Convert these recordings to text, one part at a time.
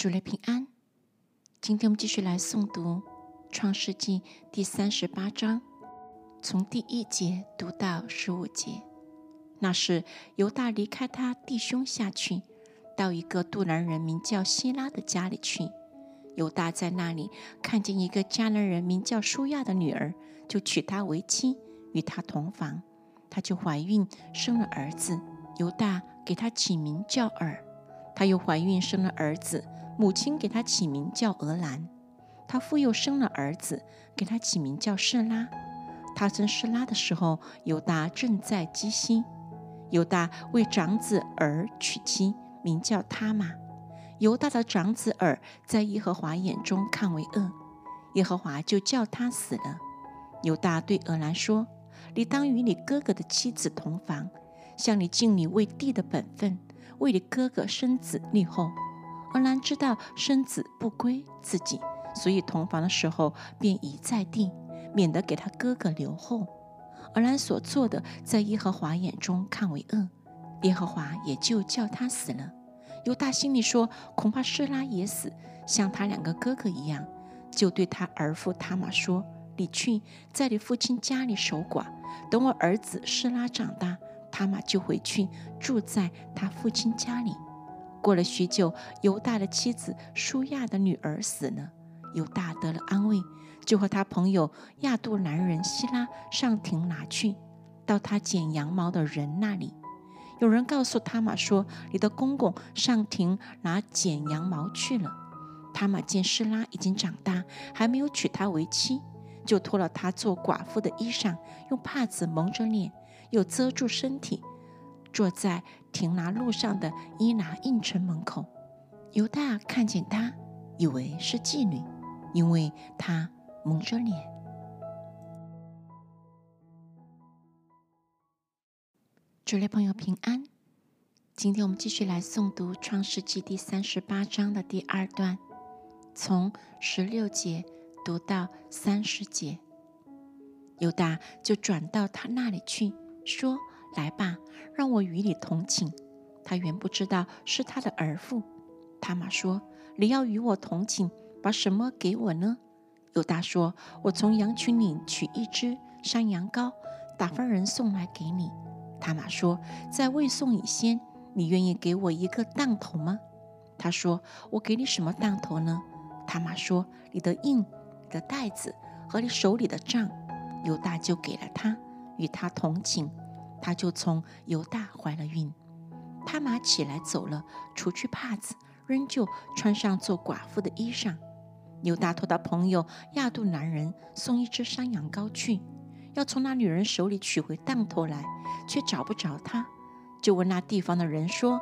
主内平安。今天我们继续来诵读《创世纪》第三十八章，从第一节读到十五节。那是犹大离开他弟兄下去，到一个杜兰人名叫希拉的家里去。犹大在那里看见一个迦南人名叫舒亚的女儿，就娶她为妻，与她同房。她就怀孕，生了儿子。犹大给他起名叫尔。她又怀孕，生了儿子。母亲给他起名叫俄兰，他父又生了儿子，给他起名叫示拉。他生示拉的时候，犹大正在基西。犹大为长子儿娶妻，名叫他玛。犹大的长子儿在耶和华眼中看为恶，耶和华就叫他死了。犹大对俄兰说：“你当与你哥哥的妻子同房，向你尽你为弟的本分，为你哥哥生子立后。”俄兰知道生子不归自己，所以同房的时候便移在地，免得给他哥哥留后。俄兰所做的，在耶和华眼中看为恶，耶和华也就叫他死了。犹大心里说：恐怕施拉也死，像他两个哥哥一样，就对他儿父他玛说：“你去在你父亲家里守寡，等我儿子施拉长大，他玛就回去住在他父亲家里。”过了许久，犹大的妻子舒亚的女儿死了，犹大得了安慰，就和他朋友亚杜兰人希拉上庭拿去，到他剪羊毛的人那里。有人告诉他玛说：“你的公公上庭拿剪羊毛去了。”他玛见施拉已经长大，还没有娶她为妻，就脱了她做寡妇的衣裳，用帕子蒙着脸，又遮住身体。坐在亭拿路上的伊拿印城门口，犹大看见她，以为是妓女，因为她蒙着脸。主内朋友平安，今天我们继续来诵读《创世纪》第三十八章的第二段，从十六节读到三十节。犹大就转到他那里去，说。来吧，让我与你同寝。他原不知道是他的儿妇。他玛说：“你要与我同寝，把什么给我呢？”犹大说：“我从羊群里取一只山羊羔，打发人送来给你。”他玛说：“在未送以先，你愿意给我一个当头吗？”他说：“我给你什么当头呢？”他玛说：“你的印、你的袋子和你手里的杖。”犹大就给了他，与他同寝。他就从犹大怀了孕，他马起来走了，除去帕子，仍旧穿上做寡妇的衣裳。犹大托他朋友亚杜男人送一只山羊羔去，要从那女人手里取回当头来，却找不着他，就问那地方的人说：“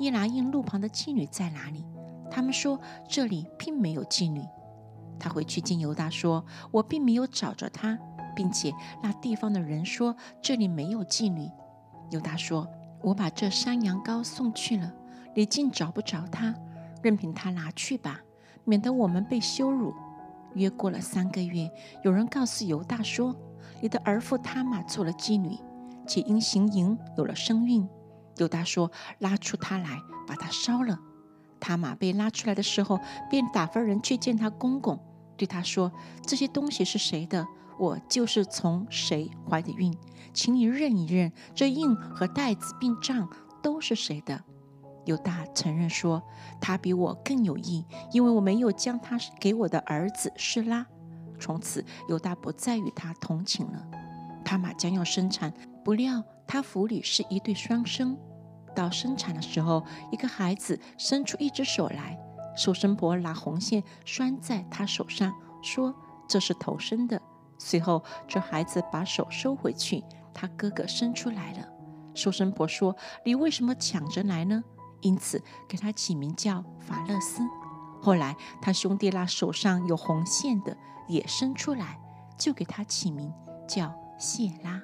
伊拿印路旁的妓女在哪里？”他们说：“这里并没有妓女。”他回去见犹大说：“我并没有找着她。”并且那地方的人说这里没有妓女。犹大说：“我把这山羊羔送去了，你竟找不着他，任凭他拿去吧，免得我们被羞辱。”约过了三个月，有人告诉犹大说：“你的儿妇他玛做了妓女，且因行淫有了身孕。”犹大说：“拉出他来，把他烧了。”他玛被拉出来的时候，便打发人去见他公公，对他说：“这些东西是谁的？”我就是从谁怀的孕，请你认一认，这印和袋子并账都是谁的？犹大承认说，他比我更有意，因为我没有将他给我的儿子示拉。从此，犹大不再与他同寝了。他马将要生产，不料他府里是一对双生。到生产的时候，一个孩子伸出一只手来，收生婆拿红线拴在他手上，说这是头生的。随后，这孩子把手收回去，他哥哥伸出来了。收生婆说：“你为什么抢着来呢？”因此给他起名叫法勒斯。后来他兄弟那手上有红线的也伸出来，就给他起名叫谢拉。